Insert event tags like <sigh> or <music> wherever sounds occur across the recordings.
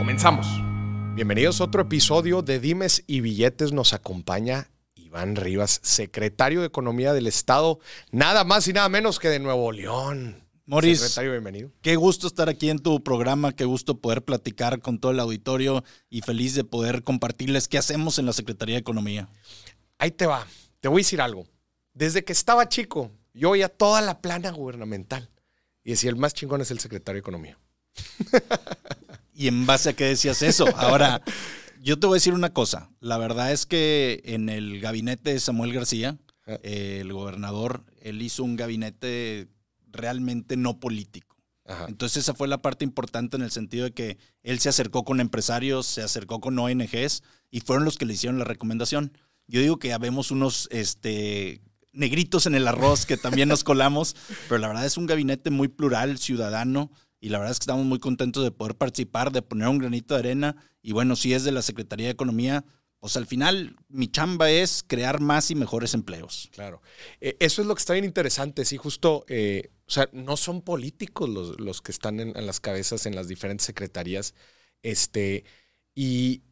Comenzamos. Bienvenidos a otro episodio de Dimes y Billetes. Nos acompaña Iván Rivas, secretario de Economía del Estado, nada más y nada menos que de Nuevo León. Moris, secretario, bienvenido. Qué gusto estar aquí en tu programa, qué gusto poder platicar con todo el auditorio y feliz de poder compartirles qué hacemos en la Secretaría de Economía. Ahí te va, te voy a decir algo. Desde que estaba chico, yo oía toda la plana gubernamental y decía, el más chingón es el secretario de Economía. <laughs> ¿Y en base a qué decías eso? Ahora, yo te voy a decir una cosa. La verdad es que en el gabinete de Samuel García, ah. el gobernador, él hizo un gabinete realmente no político. Entonces esa fue la parte importante en el sentido de que él se acercó con empresarios, se acercó con ONGs y fueron los que le hicieron la recomendación. Yo digo que habemos unos este, negritos en el arroz que también nos colamos, <laughs> pero la verdad es un gabinete muy plural, ciudadano, y la verdad es que estamos muy contentos de poder participar, de poner un granito de arena y bueno, si es de la Secretaría de Economía, pues al final mi chamba es crear más y mejores empleos. Claro. Eh, eso es lo que está bien interesante, sí, justo, eh, o sea, no son políticos los, los que están en, las cabezas en las diferentes secretarías. Este, y,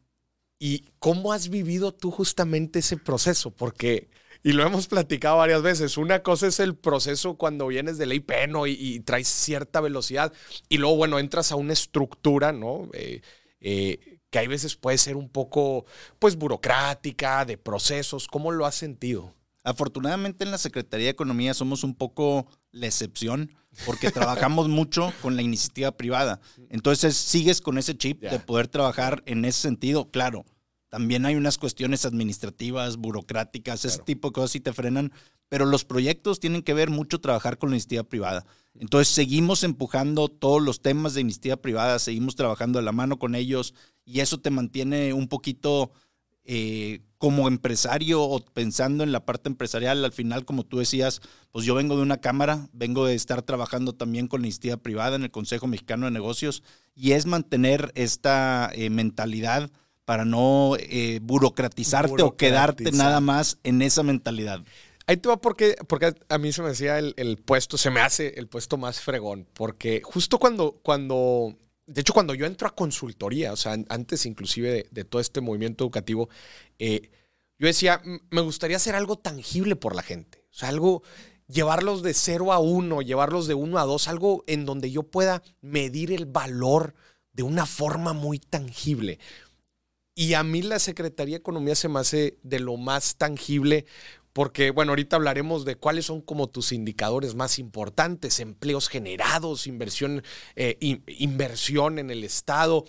y cómo has vivido tú justamente ese proceso, porque y lo hemos platicado varias veces. Una cosa es el proceso cuando vienes de ley peno y, traes cierta velocidad y luego, bueno, entras a una estructura, ¿no? Eh, eh, que hay veces puede ser un poco, pues, burocrática, de procesos. ¿Cómo lo has sentido? Afortunadamente en la Secretaría de Economía somos un poco la excepción porque <laughs> trabajamos mucho con la iniciativa privada. Entonces sigues con ese chip de poder trabajar en ese sentido, claro también hay unas cuestiones administrativas, burocráticas, ese tipo de cosas y te frenan, pero los proyectos tienen que ver mucho trabajar con la iniciativa privada. Entonces seguimos empujando todos los temas de iniciativa privada, seguimos trabajando de la mano con ellos y eso te mantiene un poquito eh, como empresario o pensando en la parte empresarial. Al final, como tú decías, pues yo vengo de una cámara, vengo de estar trabajando también con la iniciativa privada en el Consejo Mexicano de Negocios y es mantener esta eh, mentalidad para no eh, burocratizarte o quedarte nada más en esa mentalidad. Ahí te va porque, porque a mí se me decía el, puesto, se me hace el puesto más fregón, porque justo cuando, cuando, de hecho cuando yo entro a consultoría, o sea, antes inclusive de, todo este movimiento educativo, eh, yo decía, me gustaría hacer algo tangible por la gente, o sea, algo, llevarlos de cero a uno, llevarlos de uno a dos, algo en donde yo pueda medir el valor de una forma muy tangible. Y a mí la Secretaría de Economía se me hace de lo más tangible porque, bueno, ahorita hablaremos de cuáles son como tus indicadores más importantes, empleos generados, inversión, eh, inversión en el Estado.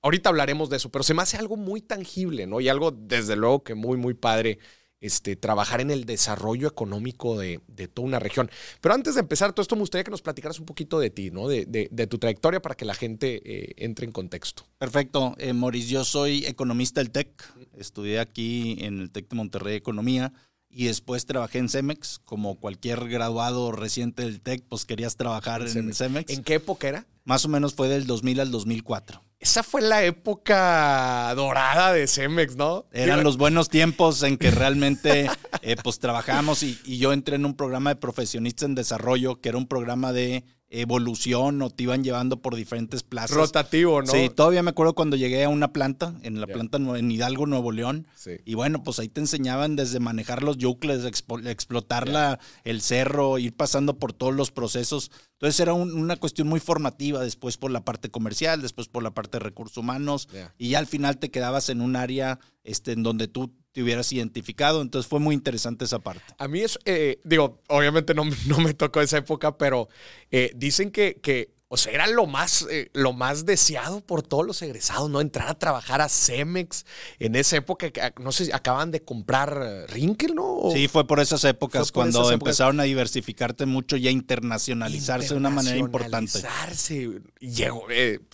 Ahorita hablaremos de eso, pero se me hace algo muy tangible, ¿no? Y algo, desde luego, que muy, muy padre este, trabajar en el desarrollo económico de, toda una región. Pero antes de empezar todo esto, me gustaría que nos platicaras un poquito de ti, ¿no? De, tu trayectoria para que la gente eh, entre en contexto. Perfecto. Eh, Maurice, yo soy economista del TEC. Estudié aquí en el TEC de Monterrey Economía y después trabajé en Cemex. Como cualquier graduado reciente del TEC, pues querías trabajar en Cemex. ¿En qué época era? Más o menos fue del 2000 al 2004 esa fue la época dorada de Cemex, ¿no? Eran los buenos tiempos en que <laughs> realmente eh, pues trabajamos y, y, yo entré en un programa de profesionistas en desarrollo, que era un programa de evolución o te iban llevando por diferentes plazas. Rotativo, ¿no? Sí, todavía me acuerdo cuando llegué a una planta, en la planta en Hidalgo, Nuevo León. Y bueno, pues ahí te enseñaban desde manejar los yucles, explotar la, el cerro, ir pasando por todos los procesos. Entonces era una cuestión muy formativa, después por la parte comercial, después por la parte de recursos humanos, y ya al final te quedabas en un área este, en donde tú te hubieras identificado. Entonces fue muy interesante esa parte. A mí es, eh, digo, obviamente no, <laughs> no, me tocó esa época, pero eh, dicen que, que o sea, era lo más, eh, lo más deseado por todos los egresados, ¿no? Entrar a trabajar a Cemex en esa época, no sé, acaban de comprar Rinkel, ¿no? Sí, fue por esas épocas cuando empezaron a diversificarte mucho y a internacionalizarse de una manera importante. Internacionalizarse. Llegó,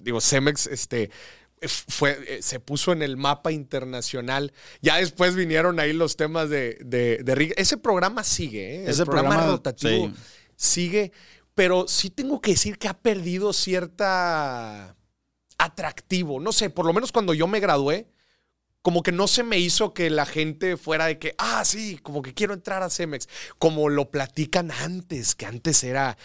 digo, Cemex, este fue, se puso en el mapa internacional. Ya después vinieron ahí los temas de, de, Ese programa sigue, ¿eh? Ese programa, rotativo sigue pero sí tengo que decir que ha perdido cierta atractivo. No sé, por lo menos cuando yo me gradué, como que no se me hizo que la gente fuera de que, ah, sí, como que quiero entrar a Cemex, como lo platican antes, que antes era...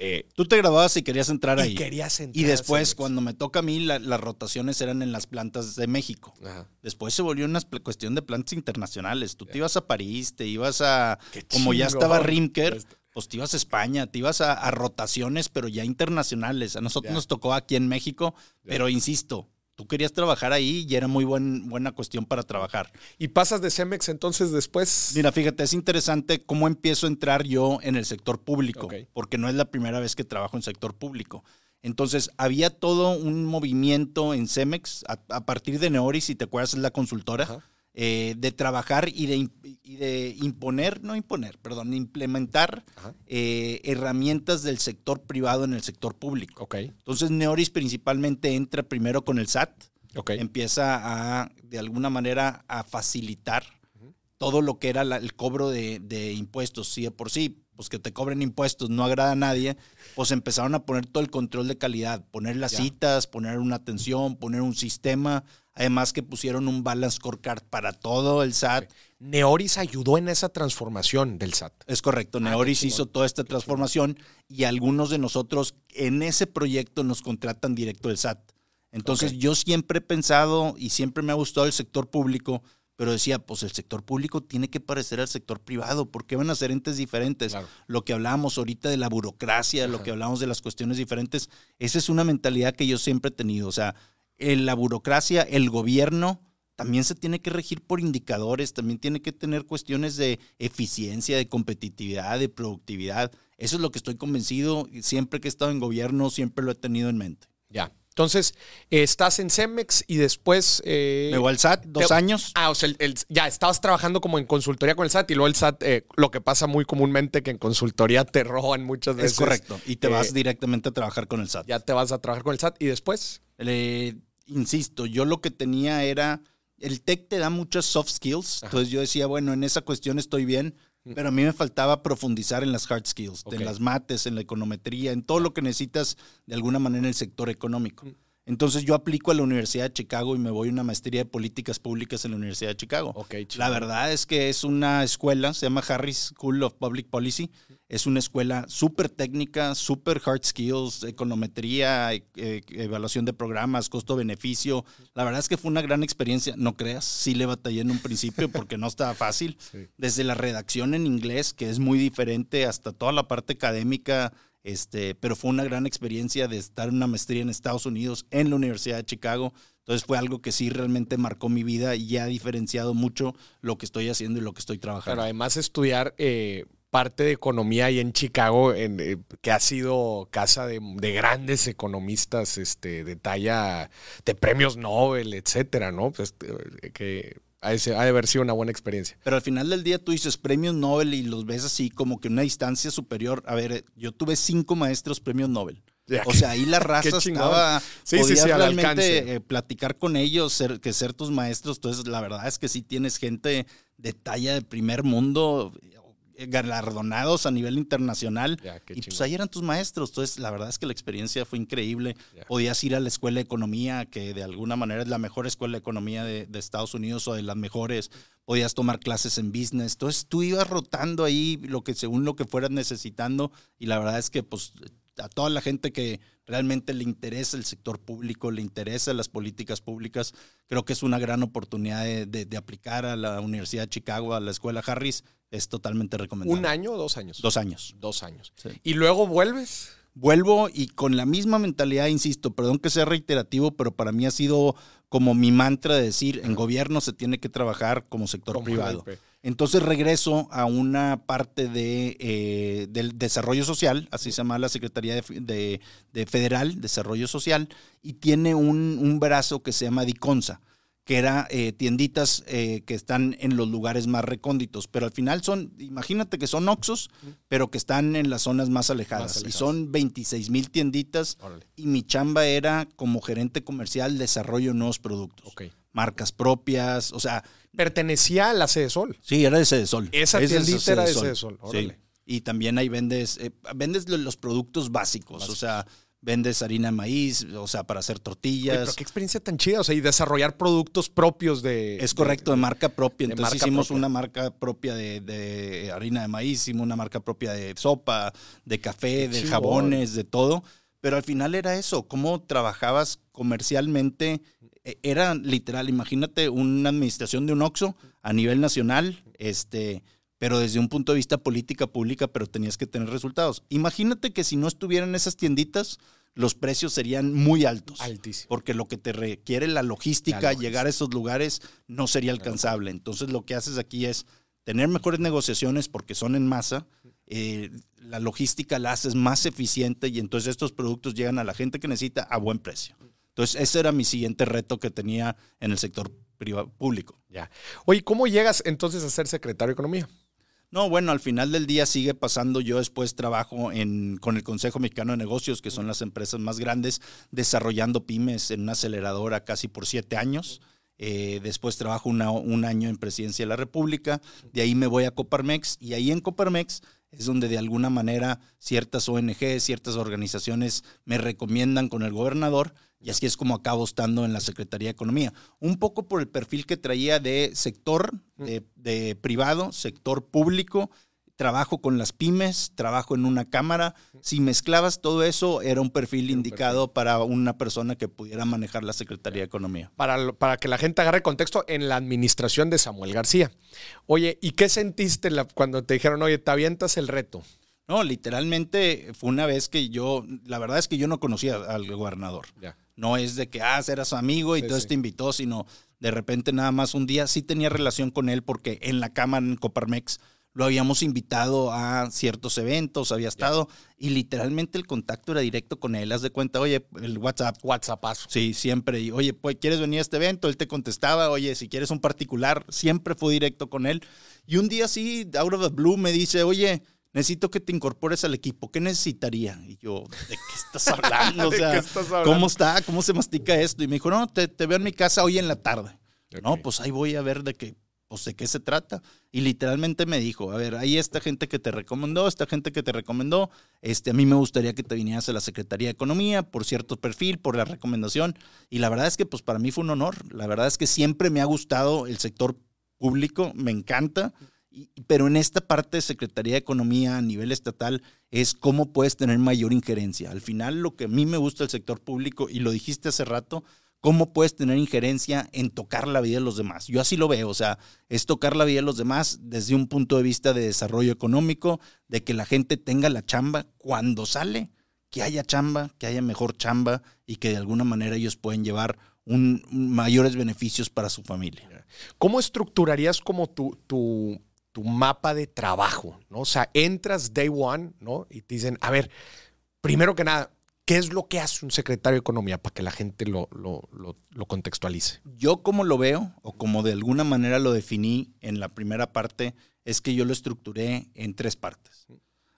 Eh, Tú te graduabas y querías entrar ahí. Querías entrar y después, cuando me toca a mí, las rotaciones eran en las plantas de México. Después se volvió una cuestión de plantas internacionales. Tú te ibas a París, te ibas a... como ya estaba Rimker, pues te ibas a España, te ibas a, rotaciones, pero ya internacionales. A nosotros nos tocó aquí en México, pero insisto, tú querías trabajar ahí y era muy buen, buena cuestión para trabajar. ¿Y pasas de Cemex entonces después? Mira, fíjate, es interesante cómo empiezo a entrar yo en el sector público, porque no es la primera vez que trabajo en sector público. Entonces, había todo un movimiento en Cemex a, partir de Neoris, si te acuerdas, es la consultora. Eh, de trabajar y de, de, imponer, no imponer, perdón, implementar eh, herramientas del sector privado en el sector público. Okay. Entonces, Neoris principalmente entra primero con el SAT, empieza a, de alguna manera, a facilitar todo lo que era el cobro de, de impuestos, sí de por sí, pues que te cobren impuestos no agrada a nadie, pues empezaron a poner todo el control de calidad, poner las citas, poner una atención, poner un sistema, Además que pusieron un balance scorecard para todo el SAT. Neoris ayudó en esa transformación del SAT. Es correcto, ah, Neoris hizo toda esta transformación y algunos de nosotros en ese proyecto nos contratan directo del SAT. Entonces yo siempre he pensado y siempre me ha gustado el sector público, pero decía, pues el sector público tiene que parecer al sector privado, porque van a ser entes diferentes. Lo que hablábamos ahorita de la burocracia, lo que hablamos de las cuestiones diferentes, esa es una mentalidad que yo siempre he tenido. O sea, en la burocracia, el gobierno también se tiene que regir por indicadores, también tiene que tener cuestiones de eficiencia, de competitividad, de productividad. Eso es lo que estoy convencido. Siempre que he estado en gobierno, siempre lo he tenido en mente. Ya. Entonces, estás en Cemex y después... Eh, al SAT, dos años. Ah, o sea, ya estabas trabajando como en consultoría con el SAT y luego el SAT, eh, lo que pasa muy comúnmente que en consultoría te roban muchas veces. Es correcto. Y te vas eh, directamente a trabajar con el SAT. Ya te vas a trabajar con el SAT y después insisto, yo lo que tenía era, el TEC te da muchas soft skills, entonces yo decía, bueno, en esa cuestión estoy bien. Pero a mí me faltaba profundizar en las hard skills, en las mates, en la econometría, en todo lo que necesitas de alguna manera en el sector económico. Entonces yo aplico a la Universidad de Chicago y me voy a una maestría de políticas públicas en la Universidad de Chicago. la verdad es que es una escuela, se llama Harris School of Public Policy. Es una escuela súper técnica, súper hard skills, econometría, e, e, evaluación de programas, costo-beneficio. La verdad es que fue una gran experiencia. No creas, sí le batallé en un principio <laughs> porque no estaba fácil. Desde la redacción en inglés, que es muy diferente, hasta toda la parte académica este, pero fue una gran experiencia de estar en una maestría en Estados Unidos, en la Universidad de Chicago. Entonces fue algo que sí realmente marcó mi vida y ha diferenciado mucho lo que estoy haciendo y lo que estoy trabajando. Pero además estudiar eh, parte de economía ahí en Chicago, eh, que ha sido casa de, grandes economistas este, de talla de premios Nobel, etcétera, ¿no? Pues, eh, que ha de, haber sido una buena experiencia. Pero al final del día tú dices premios Nobel y los ves así como que una distancia superior. A ver, yo tuve cinco maestros premios Nobel. o sea, ahí la <laughs> raza estaba. Sí, podías sí, realmente eh, platicar con ellos, ser, que ser tus maestros. Entonces, la verdad es que sí tienes gente de talla de primer mundo galardonados a nivel internacional. y pues ahí eran tus maestros. Entonces, la verdad es que la experiencia fue increíble. Podías ir a la escuela de economía, que de alguna manera es la mejor escuela de economía de, de, Estados Unidos o de las mejores. Podías tomar clases en business. Entonces, tú ibas rotando ahí lo que según lo que fueras necesitando. Y la verdad es que, pues, a toda la gente que realmente le interesa el sector público, le interesa las políticas públicas, creo que es una gran oportunidad de, aplicar a la Universidad de Chicago, a la Escuela Harris, es totalmente recomendable. ¿Un año o dos años? Dos años. Dos años. ¿Y luego vuelves? Vuelvo y con la misma mentalidad, insisto, perdón que sea reiterativo, pero para mí ha sido como mi mantra de decir, en gobierno se tiene que trabajar como sector privado. Entonces regreso a una parte de, eh, del desarrollo social, así se llama la Secretaría de, de, Federal, Desarrollo Social, y tiene un, un, brazo que se llama DICONSA, que era eh, tienditas eh, que están en los lugares más recónditos, pero al final son, imagínate que son Oxos, pero que están en las zonas más alejadas, y son 26 mil tienditas, y mi chamba era como gerente comercial, desarrollo nuevos productos. Okay marcas propias, o sea... Pertenecía a la Sede Sol. Sí, era de Sede Sol. Esa tiendita era de Sede Sol. Sí. Y también ahí vendes, eh, vendes los productos básicos, o sea, vendes harina de maíz, o sea, para hacer tortillas. pero qué experiencia tan chida, o sea, y desarrollar productos propios de... Es correcto, de, marca propia. Entonces hicimos una marca propia de, harina de maíz, hicimos una marca propia de sopa, de café, de jabones, de todo. Pero al final era eso, cómo trabajabas comercialmente era literal, imagínate una administración de un OXO a nivel nacional, este, pero desde un punto de vista política pública, pero tenías que tener resultados. Imagínate que si no estuvieran esas tienditas, los precios serían muy altos. Altísimo. Porque lo que te requiere la logística, llegar a esos lugares, no sería alcanzable. Entonces lo que haces aquí es tener mejores negociaciones porque son en masa, eh, la logística la haces más eficiente y entonces estos productos llegan a la gente que necesita a buen precio. Entonces, ese era mi siguiente reto que tenía en el sector privado, público. Ya. Oye, ¿cómo llegas entonces a ser secretario de Economía? No, bueno, al final del día sigue pasando. Yo después trabajo en, con el Consejo Mexicano de Negocios, que son las empresas más grandes, desarrollando pymes en una aceleradora casi por siete años. Eh, después trabajo un año en Presidencia de la República. De ahí me voy a Coparmex y ahí en Coparmex es donde de alguna manera ciertas ONG, ciertas organizaciones me recomiendan con el gobernador y así es como acabo estando en la Secretaría de Economía. Un poco por el perfil que traía de sector de, privado, sector público, trabajo con las pymes, trabajo en una cámara. Si mezclabas todo eso, era un perfil indicado para una persona que pudiera manejar la Secretaría de Economía. Para, para que la gente agarre contexto, en la administración de Samuel García. Oye, ¿y qué sentiste cuando te dijeron, oye, te avientas el reto? No, literalmente fue una vez que yo, la verdad es que yo no conocía al gobernador. Ya. No es de que, ah, eras su amigo y entonces te invitó, sino de repente nada más un día sí tenía relación con él porque en la cámara en Coparmex lo habíamos invitado a ciertos eventos, había estado y literalmente el contacto era directo con él. Haz de cuenta, oye, el WhatsApp. WhatsApp. Sí, siempre. Y, oye, pues, ¿quieres venir a este evento? Él te contestaba, oye, si quieres un particular, siempre fue directo con él. Y un día sí, out of the blue, me dice, oye, necesito que te incorpores al equipo. ¿Qué necesitaría? Y yo, ¿de qué estás <laughs> hablando? O sea, ¿cómo está? ¿Cómo se mastica esto? Y me dijo, no, te, veo en mi casa hoy en la tarde. No, pues ahí voy a ver de qué, pues de qué se trata. Y literalmente me dijo, a ver, hay esta gente que te recomendó, esta gente que te recomendó, este, a mí me gustaría que te vinieras a la Secretaría de Economía por cierto perfil, por la recomendación. Y la verdad es que pues para mí fue un honor. La verdad es que siempre me ha gustado el sector público, me encanta pero en esta parte de Secretaría de Economía a nivel estatal es cómo puedes tener mayor injerencia. Al final, lo que a mí me gusta del sector público, y lo dijiste hace rato, cómo puedes tener injerencia en tocar la vida de los demás. Yo así lo veo, o sea, es tocar la vida de los demás desde un punto de vista de desarrollo económico, de que la gente tenga la chamba cuando sale, que haya chamba, que haya mejor chamba y que de alguna manera ellos pueden llevar un, mayores beneficios para su familia. ¿Cómo estructurarías como tu, tu tu mapa de trabajo, ¿no? O sea, entras day one, ¿no? Y te dicen, a ver, primero que nada, ¿qué es lo que hace un secretario de Economía para que la gente lo, lo, contextualice? Yo como lo veo, o como de alguna manera lo definí en la primera parte, es que yo lo estructuré en tres partes.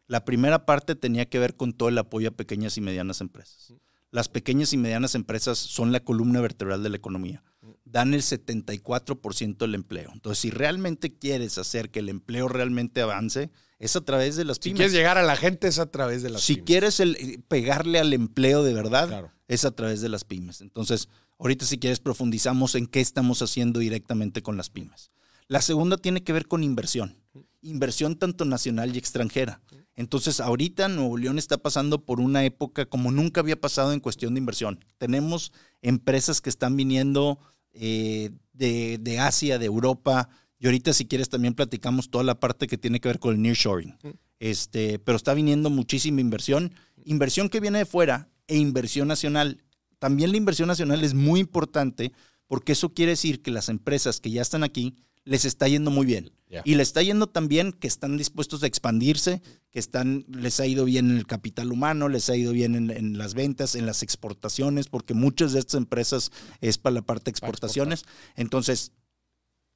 La primera parte tenía que ver con todo el apoyo a pequeñas y medianas empresas. Las pequeñas y medianas empresas son la columna vertebral de la economía dan el 74% del empleo. Entonces, si realmente quieres hacer que el empleo realmente avance, es a través de las pymes. Si quieres llegar a la gente, es a través de las pymes. Si quieres el, pegarle al empleo de verdad, es a través de las pymes. Entonces, ahorita si quieres profundizamos en qué estamos haciendo directamente con las pymes. La segunda tiene que ver con inversión. Inversión tanto nacional y extranjera. Entonces, ahorita Nuevo León está pasando por una época como nunca había pasado en cuestión de inversión. Tenemos empresas que están viniendo eh, de, Asia, de Europa. Y ahorita, si quieres, también platicamos toda la parte que tiene que ver con el nearshoring. Este, pero está viniendo muchísima inversión. Inversión que viene de fuera e inversión nacional. También la inversión nacional es muy importante porque eso quiere decir que las empresas que ya están aquí les está yendo muy bien. Y les está yendo tan bien que están dispuestos a expandirse, que están, les ha ido bien en el capital humano, les ha ido bien en, las ventas, en las exportaciones, porque muchas de estas empresas es para la parte de exportaciones. Entonces,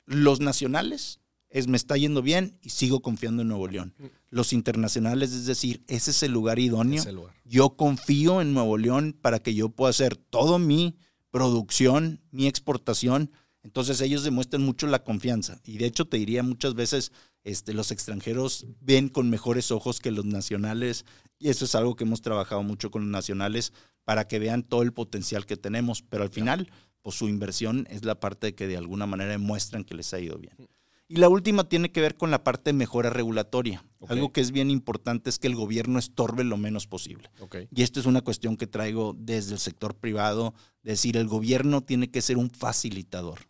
los nacionales es me está yendo bien y sigo confiando en Nuevo León. Los internacionales, es decir, ese es el lugar idóneo. Yo confío en Nuevo León para que yo pueda hacer todo mi producción, mi exportación. Entonces ellos demuestran mucho la confianza. Y de hecho te diría muchas veces, este, los extranjeros ven con mejores ojos que los nacionales. Y eso es algo que hemos trabajado mucho con los nacionales para que vean todo el potencial que tenemos. Pero al final, pues su inversión es la parte que de alguna manera demuestran que les ha ido bien. Y la última tiene que ver con la parte de mejora regulatoria. Algo que es bien importante es que el gobierno estorbe lo menos posible. Y esto es una cuestión que traigo desde el sector privado, decir, el gobierno tiene que ser un facilitador,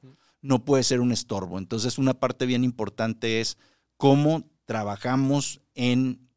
no puede ser un estorbo. Entonces, una parte bien importante es cómo trabajamos en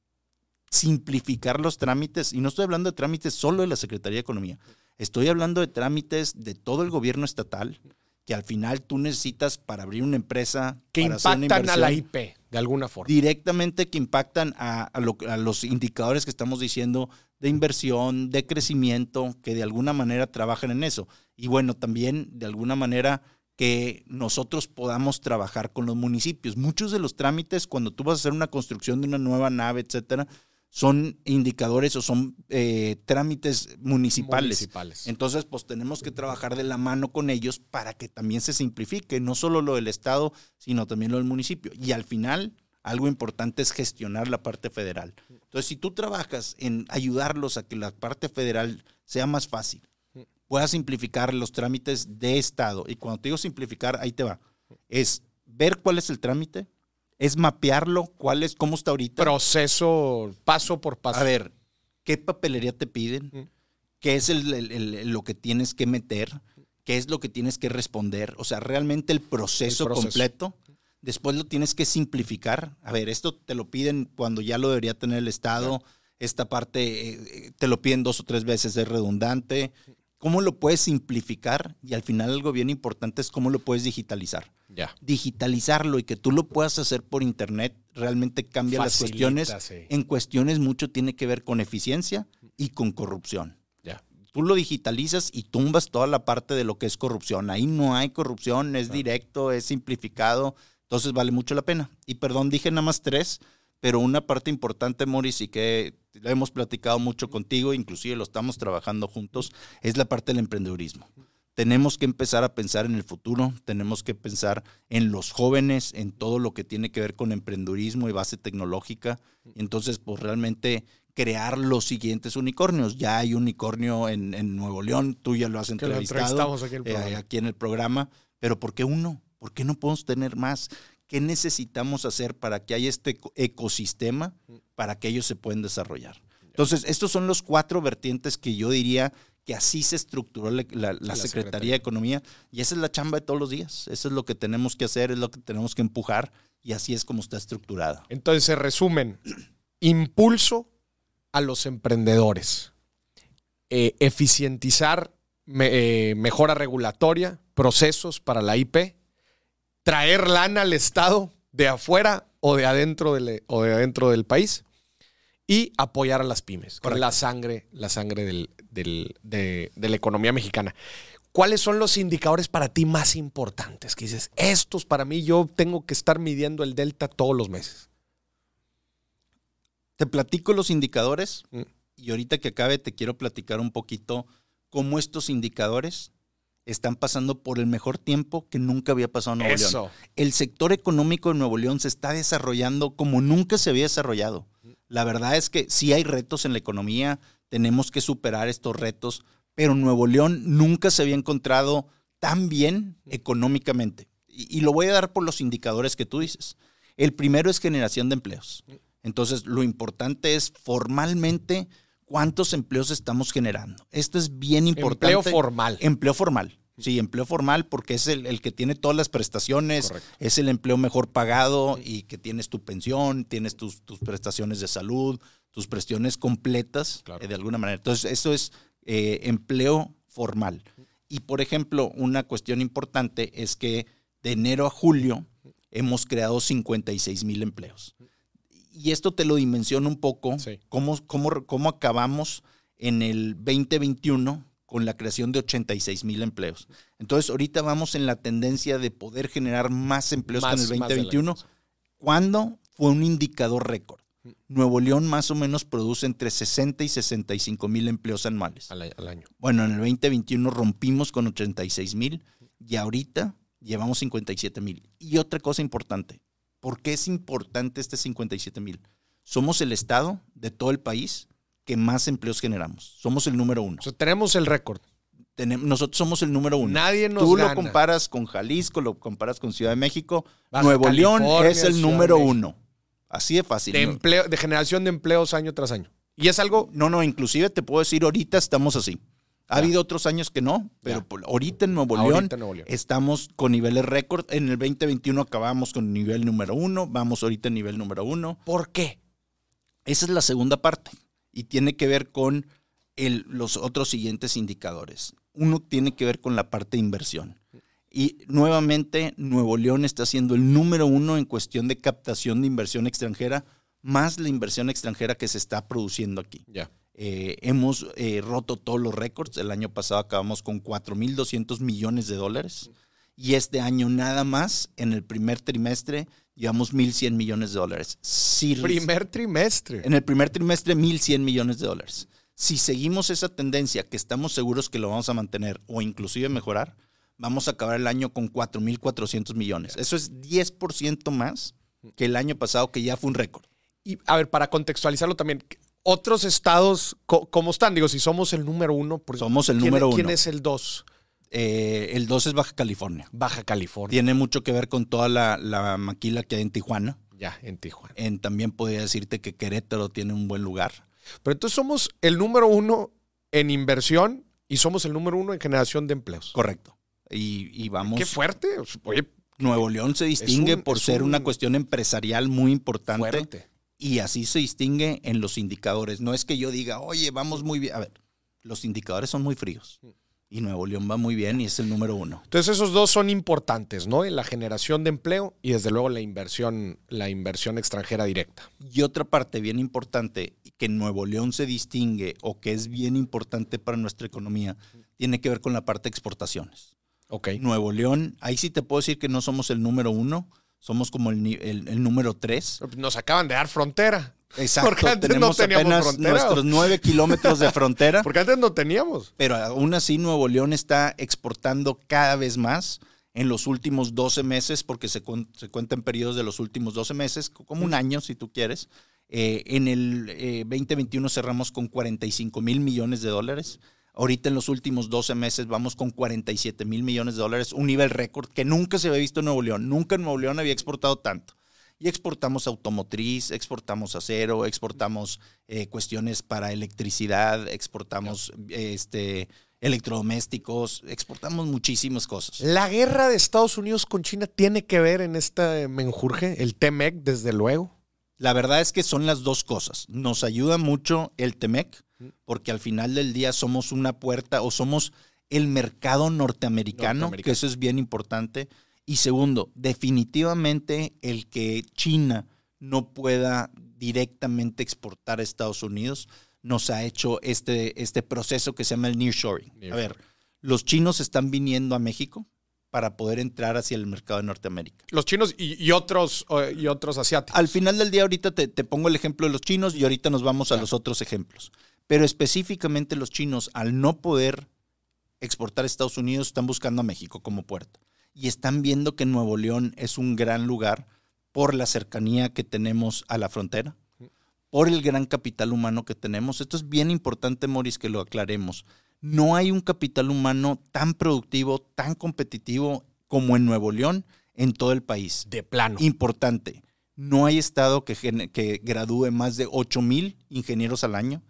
simplificar los trámites, y no estoy hablando de trámites solo de la Secretaría de Economía, estoy hablando de trámites de todo el gobierno estatal, que al final tú necesitas para abrir una empresa. Que impactan a la IP, de alguna forma. Directamente que impactan a, los indicadores que estamos diciendo de inversión, de crecimiento, que de alguna manera trabajan en eso. Y bueno, también de alguna manera que nosotros podamos trabajar con los municipios. Muchos de los trámites, cuando tú vas a hacer una construcción de una nueva nave, etcétera, son indicadores o son eh, trámites municipales. Entonces, pues tenemos que trabajar de la mano con ellos para que también se simplifique, no solo lo del Estado, sino también lo del municipio. Y al final, algo importante es gestionar la parte federal. Entonces, si tú trabajas en ayudarlos a que la parte federal sea más fácil, puedas simplificar los trámites de Estado. Y cuando te digo simplificar, ahí te va. Es ver cuál es el trámite, es mapearlo, cuál es, cómo está ahorita. Proceso paso por paso. A ver, ¿qué papelería te piden? ¿Qué es lo que tienes que meter? ¿Qué es lo que tienes que responder? O sea, realmente el proceso, completo. Después lo tienes que simplificar. A ver, esto te lo piden cuando ya lo debería tener el Estado. Esta parte eh, eh, te lo piden dos o tres veces, es redundante. ¿Cómo lo puedes simplificar? Y al final algo bien importante es cómo lo puedes digitalizar. Digitalizarlo y que tú lo puedas hacer por internet realmente cambia las cuestiones. En cuestiones mucho tiene que ver con eficiencia y con corrupción. Tú lo digitalizas y tumbas toda la parte de lo que es corrupción. Ahí no hay corrupción, es directo, es simplificado. Entonces vale mucho la pena. Y perdón, dije nada más tres, pero una parte importante, Morris, y que lo hemos platicado mucho contigo, inclusive lo estamos trabajando juntos, es la parte del emprendedurismo tenemos que empezar a pensar en el futuro, tenemos que pensar en los jóvenes, en todo lo que tiene que ver con emprendurismo y base tecnológica. Entonces, pues realmente crear los siguientes unicornios. Ya hay unicornio en, Nuevo León, tú ya lo has entrevistado aquí, eh, aquí en el programa, pero ¿por qué uno? ¿Por qué no podemos tener más? ¿Qué necesitamos hacer para que haya este ecosistema para que ellos se puedan desarrollar? Entonces, estos son los cuatro vertientes que yo diría que así se estructuró la, Secretaría de Economía y esa es la chamba de todos los días. Eso es lo que tenemos que hacer, es lo que tenemos que empujar y así es como está estructurada. Entonces, resumen, impulso a los emprendedores, eh, eficientizar eh, mejora regulatoria, procesos para la IP, traer lana al Estado de afuera o de adentro del, o de adentro del país y apoyar a las pymes, con la sangre, la sangre del, de, la economía mexicana. ¿Cuáles son los indicadores para ti más importantes? Que dices, estos para mí yo tengo que estar midiendo el delta todos los meses. Te platico los indicadores mm. y ahorita que acabe te quiero platicar un poquito cómo estos indicadores están pasando por el mejor tiempo que nunca había pasado en Nuevo León. El sector económico de Nuevo León se está desarrollando como nunca se había desarrollado. La verdad es que sí hay retos en la economía, tenemos que superar estos retos, pero Nuevo León nunca se había encontrado tan bien económicamente. Y, lo voy a dar por los indicadores que tú dices. El primero es generación de empleos. Entonces, lo importante es formalmente cuántos empleos estamos generando. Esto es bien importante. Empleo formal. Empleo formal. Sí, empleo formal porque es el, que tiene todas las prestaciones, es el empleo mejor pagado y que tienes tu pensión, tienes tus, prestaciones de salud, tus prestaciones completas eh, de alguna manera. Entonces, eso es eh, empleo formal. Y, por ejemplo, una cuestión importante es que de enero a julio hemos creado 56 mil empleos. Y esto te lo dimensiona un poco, cómo, cómo, cómo acabamos en el 2021 con la creación de 86 mil empleos. Entonces, ahorita vamos en la tendencia de poder generar más empleos que en el 2021, cuando fue un indicador récord. Nuevo León más o menos produce entre 60 y 65 mil empleos anuales. Al, año. Bueno, en el 2021 rompimos con 86 mil y ahorita llevamos 57 mil. Y otra cosa importante, ¿por qué es importante este 57 mil? Somos el estado de todo el país que más empleos generamos. Somos el número uno. tenemos el récord. nosotros somos el número uno. Nadie nos Tú lo comparas con Jalisco, lo comparas con Ciudad de México. Nuevo León es el número uno. Así de fácil. De, empleo, de generación de empleos año tras año. Y es algo... No, no, inclusive te puedo decir, ahorita estamos así. Ha habido otros años que no, pero ahorita en Nuevo León, estamos con niveles récord. En el 2021 acabamos con nivel número uno, vamos ahorita en nivel número uno. ¿Por qué? Esa es la segunda parte y tiene que ver con el, los otros siguientes indicadores. Uno tiene que ver con la parte de inversión. Y nuevamente, Nuevo León está siendo el número uno en cuestión de captación de inversión extranjera, más la inversión extranjera que se está produciendo aquí. Ya. Eh, hemos eh, roto todos los récords. El año pasado acabamos con 4.200 millones de dólares. Y este año nada más, en el primer trimestre, llevamos 1.100 millones de dólares. primer trimestre. En el primer trimestre, 1.100 millones de dólares. Si seguimos esa tendencia, que estamos seguros que lo vamos a mantener o inclusive mejorar, vamos a acabar el año con 4.400 millones. Eso es 10% más que el año pasado, que ya fue un récord. Y a ver, para contextualizarlo también, otros estados, ¿cómo están? Digo, si somos el número uno. Somos el número uno. ¿Quién es el dos? Eh, el dos es Baja California. Baja California. Tiene mucho que ver con toda la, maquila que hay en Tijuana. Ya, en Tijuana. En, también podría decirte que Querétaro tiene un buen lugar. Pero entonces somos el número uno en inversión y somos el número uno en generación de empleos. Correcto. Y, vamos. Qué fuerte. Oye, Nuevo León se distingue por ser una cuestión empresarial muy importante. Fuerte y así se distingue en los indicadores. No es que yo diga, oye, vamos muy bien. A ver, los indicadores son muy fríos. Y Nuevo León va muy bien y es el número uno. Entonces esos dos son importantes, ¿no? En la generación de empleo y desde luego la inversión, la inversión extranjera directa. Y otra parte bien importante que Nuevo León se distingue o que es bien importante para nuestra economía tiene que ver con la parte de exportaciones. Ok. Nuevo León, ahí sí te puedo decir que no somos el número uno, somos como el, número tres. Nos acaban de dar frontera. Exacto. Porque antes Tenemos no teníamos apenas nuestros nueve kilómetros de frontera. <laughs> Porque antes no teníamos. Pero aún así Nuevo León está exportando cada vez más en los últimos 12 meses, porque se, se cuenta en periodos de los últimos 12 meses, como un año si tú quieres. Eh, en el 2021 eh, cerramos con 45 mil millones de dólares. Ahorita en los últimos 12 meses vamos con 47 mil millones de dólares, un nivel récord que nunca se había visto en Nuevo León. Nunca en Nuevo León había exportado tanto. Y exportamos automotriz, exportamos acero, exportamos eh, cuestiones para electricidad, exportamos este, electrodomésticos, exportamos muchísimas cosas. ¿La guerra de Estados Unidos con China tiene que ver en este menjurje? El TEMEC, desde luego. La verdad es que son las dos cosas. Nos ayuda mucho el TEMEC porque al final del día somos una puerta o somos el mercado norteamericano, que eso es bien importante. Y segundo, definitivamente el que China no pueda directamente exportar a Estados Unidos nos ha hecho este, este proceso que se llama el nearshoring. A ver, los chinos están viniendo a México para poder entrar hacia el mercado de Norteamérica. Los chinos y, otros, y otros asiáticos. Al final del día, ahorita te, pongo el ejemplo de los chinos y ahorita nos vamos a los otros ejemplos. Pero específicamente los chinos, al no poder exportar a Estados Unidos, están buscando a México como puerta. Y están viendo que Nuevo León es un gran lugar por la cercanía que tenemos a la frontera, por el gran capital humano que tenemos. Esto es bien importante, Moris, que lo aclaremos. No hay un capital humano tan productivo, tan competitivo como en Nuevo León en todo el país. De plano. Importante. No hay estado que, que gradúe más de 8 mil ingenieros al año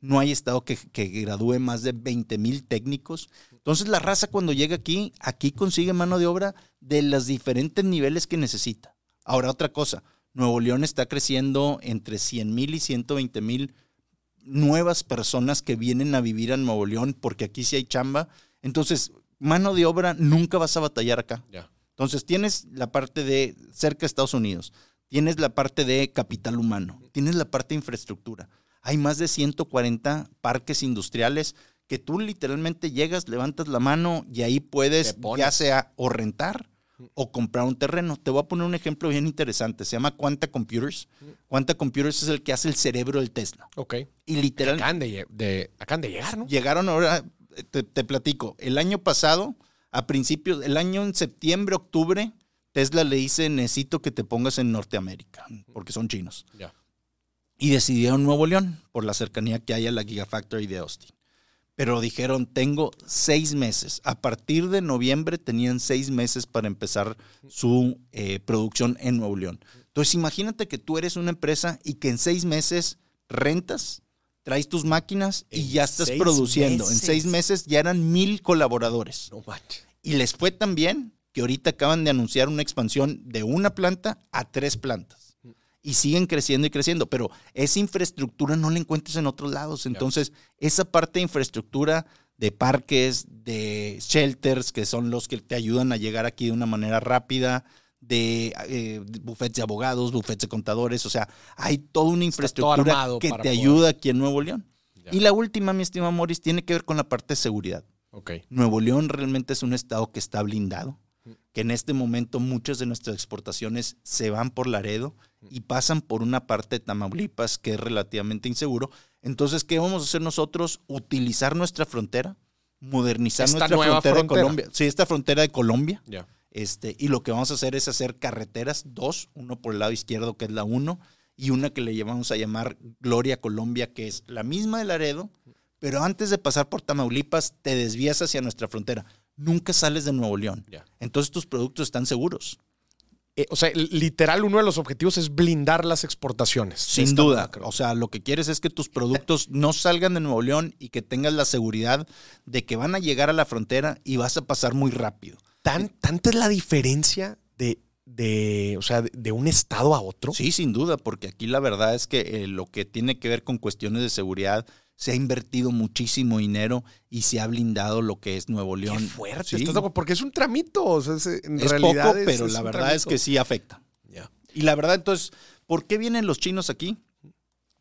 no hay estado que, gradúe más de 20 mil técnicos. Entonces la raza cuando llega aquí, aquí consigue mano de obra de los diferentes niveles que necesita. Ahora otra cosa, Nuevo León está creciendo entre 100 mil y 120 mil nuevas personas que vienen a vivir a Nuevo León porque aquí sí hay chamba. Entonces, mano de obra nunca vas a batallar acá. Entonces tienes la parte de cerca de Estados Unidos, tienes la parte de capital humano, tienes la parte de infraestructura. Hay más de 140 parques industriales que tú literalmente llegas, levantas la mano y ahí puedes ya sea o rentar o comprar un terreno. Te voy a poner un ejemplo bien interesante. Se llama Quanta Computers. Quanta Computers es el que hace el cerebro del Tesla. Ok. Y literalmente... Acaban de, de, llegar, ¿no? Llegaron ahora, te, te, platico, el año pasado, a principios, el año en septiembre, octubre, Tesla le dice, necesito que te pongas en Norteamérica, porque son chinos. Ya. Y decidieron Nuevo León, por la cercanía que hay a la Gigafactory de Austin pero dijeron, tengo seis meses. A partir de noviembre tenían seis meses para empezar su eh, producción en Nuevo León. Entonces imagínate que tú eres una empresa y que en seis meses rentas, traes tus máquinas y ya estás produciendo. En seis meses ya eran mil colaboradores. No y les fue tan bien que ahorita acaban de anunciar una expansión de una planta a tres plantas y siguen creciendo y creciendo, pero esa infraestructura no la encuentras en otros lados. Entonces, esa parte de infraestructura de parques, de shelters, que son los que te ayudan a llegar aquí de una manera rápida, de eh, bufetes de abogados, bufetes de contadores, o sea, hay toda una infraestructura que te ayuda aquí en Nuevo León. Y la última, mi estimado Morris, tiene que ver con la parte de seguridad. Okay. Nuevo León realmente es un estado que está blindado que en este momento muchas de nuestras exportaciones se van por Laredo y pasan por una parte de Tamaulipas que es relativamente inseguro. Entonces, ¿qué vamos a hacer nosotros? Utilizar nuestra frontera, modernizar nuestra frontera, de Colombia. Sí, esta frontera de Colombia. Este, y lo que vamos a hacer es hacer carreteras, dos, uno por el lado izquierdo, que es la uno, y una que le llamamos a llamar Gloria Colombia, que es la misma de Laredo, pero antes de pasar por Tamaulipas, te desvías hacia nuestra frontera nunca sales de Nuevo León. Entonces tus productos están seguros. Eh, o sea, literal, uno de los objetivos es blindar las exportaciones. Sin duda. o sea, lo que quieres es que tus productos no salgan de Nuevo León y que tengas la seguridad de que van a llegar a la frontera y vas a pasar muy rápido. ¿Tan, ¿Tanta es la diferencia de, de, o sea, de un estado a otro? Sí, sin duda, porque aquí la verdad es que eh, lo que tiene que ver con cuestiones de seguridad se ha invertido muchísimo dinero y se ha blindado lo que es Nuevo León. Qué fuerte, porque es un tramito. es, poco, pero la verdad es que sí afecta. Y la verdad, entonces, ¿por qué vienen los chinos aquí?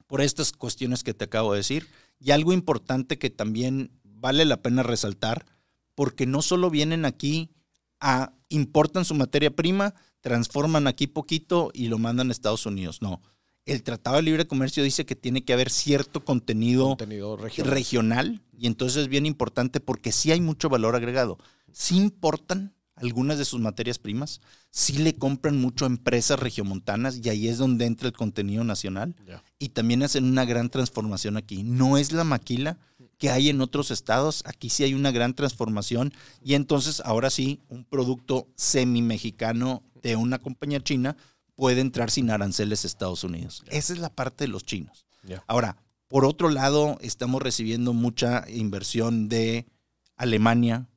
Por estas cuestiones que te acabo de decir. Y algo importante que también vale la pena resaltar, porque no solo vienen aquí a importan su materia prima, transforman aquí poquito y lo mandan a Estados Unidos. No el Tratado de Libre Comercio dice que tiene que haber cierto contenido, regional. y entonces es bien importante porque sí hay mucho valor agregado. Sí importan algunas de sus materias primas, sí le compran mucho a empresas regiomontanas y ahí es donde entra el contenido nacional y también hacen una gran transformación aquí. No es la maquila que hay en otros estados, aquí sí hay una gran transformación y entonces ahora sí un producto semi mexicano de una compañía china puede entrar sin aranceles a Estados Unidos. Esa es la parte de los chinos. Ahora, por otro lado, estamos recibiendo mucha inversión de Alemania,